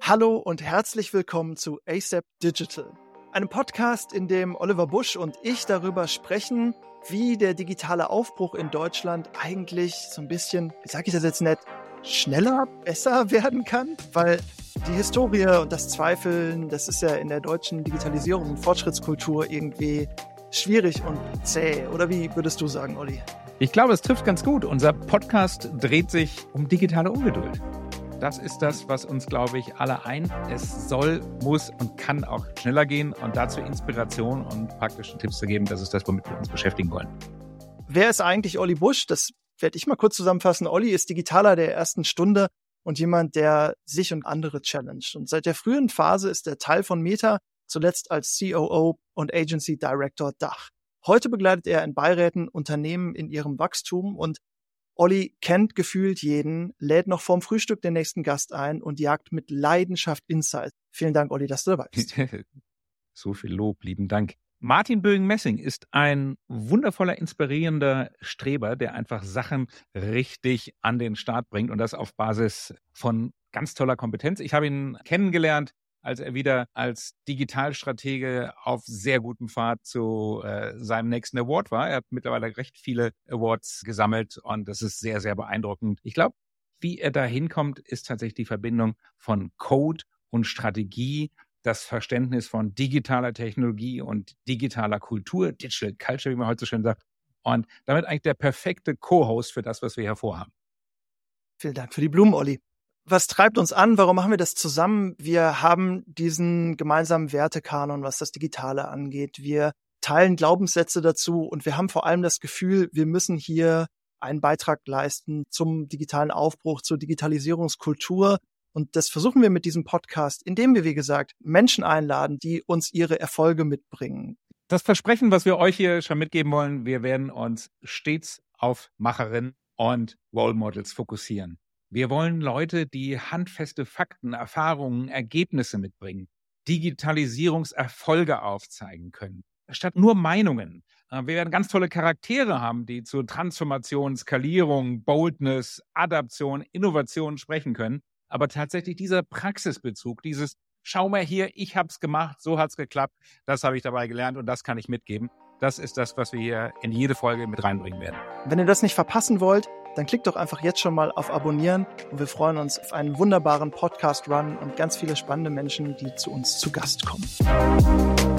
Hallo und herzlich willkommen zu ASAP Digital, einem Podcast, in dem Oliver Busch und ich darüber sprechen, wie der digitale Aufbruch in Deutschland eigentlich so ein bisschen, wie sage ich das jetzt nett, schneller, besser werden kann, weil die Historie und das Zweifeln, das ist ja in der deutschen Digitalisierung und Fortschrittskultur irgendwie schwierig und zäh. Oder wie würdest du sagen, Olli? Ich glaube, es trifft ganz gut. Unser Podcast dreht sich um digitale Ungeduld. Das ist das, was uns, glaube ich, alle ein. Es soll, muss und kann auch schneller gehen und dazu Inspiration und praktische Tipps zu geben. Das ist das, womit wir uns beschäftigen wollen. Wer ist eigentlich Olli Busch? Das werde ich mal kurz zusammenfassen. Olli ist Digitaler der ersten Stunde und jemand, der sich und andere challenged. Und seit der frühen Phase ist er Teil von Meta, zuletzt als COO und Agency Director Dach. Heute begleitet er in Beiräten Unternehmen in ihrem Wachstum und Olli kennt gefühlt jeden, lädt noch vorm Frühstück den nächsten Gast ein und jagt mit Leidenschaft Insights. Vielen Dank, Olli, dass du dabei bist. so viel Lob, lieben Dank. Martin Bögen-Messing ist ein wundervoller, inspirierender Streber, der einfach Sachen richtig an den Start bringt und das auf Basis von ganz toller Kompetenz. Ich habe ihn kennengelernt, als er wieder als Digitalstratege auf sehr gutem Pfad zu äh, seinem nächsten Award war. Er hat mittlerweile recht viele Awards gesammelt und das ist sehr, sehr beeindruckend. Ich glaube, wie er da hinkommt, ist tatsächlich die Verbindung von Code und Strategie das Verständnis von digitaler Technologie und digitaler Kultur, Digital Culture, wie man heute so schön sagt. Und damit eigentlich der perfekte Co-Host für das, was wir hier vorhaben. Vielen Dank für die Blumen, Olli. Was treibt uns an? Warum machen wir das zusammen? Wir haben diesen gemeinsamen Wertekanon, was das Digitale angeht. Wir teilen Glaubenssätze dazu und wir haben vor allem das Gefühl, wir müssen hier einen Beitrag leisten zum digitalen Aufbruch, zur Digitalisierungskultur und das versuchen wir mit diesem Podcast, indem wir, wie gesagt, Menschen einladen, die uns ihre Erfolge mitbringen. Das Versprechen, was wir euch hier schon mitgeben wollen, wir werden uns stets auf Macherinnen und Role Models fokussieren. Wir wollen Leute, die handfeste Fakten, Erfahrungen, Ergebnisse mitbringen, Digitalisierungserfolge aufzeigen können, statt nur Meinungen. Äh, wir werden ganz tolle Charaktere haben, die zu Transformation, Skalierung, Boldness, Adaption, Innovation sprechen können aber tatsächlich dieser Praxisbezug, dieses Schau mal hier, ich habe es gemacht, so hat es geklappt, das habe ich dabei gelernt und das kann ich mitgeben. Das ist das, was wir hier in jede Folge mit reinbringen werden. Wenn ihr das nicht verpassen wollt, dann klickt doch einfach jetzt schon mal auf Abonnieren und wir freuen uns auf einen wunderbaren Podcast-Run und ganz viele spannende Menschen, die zu uns zu Gast kommen.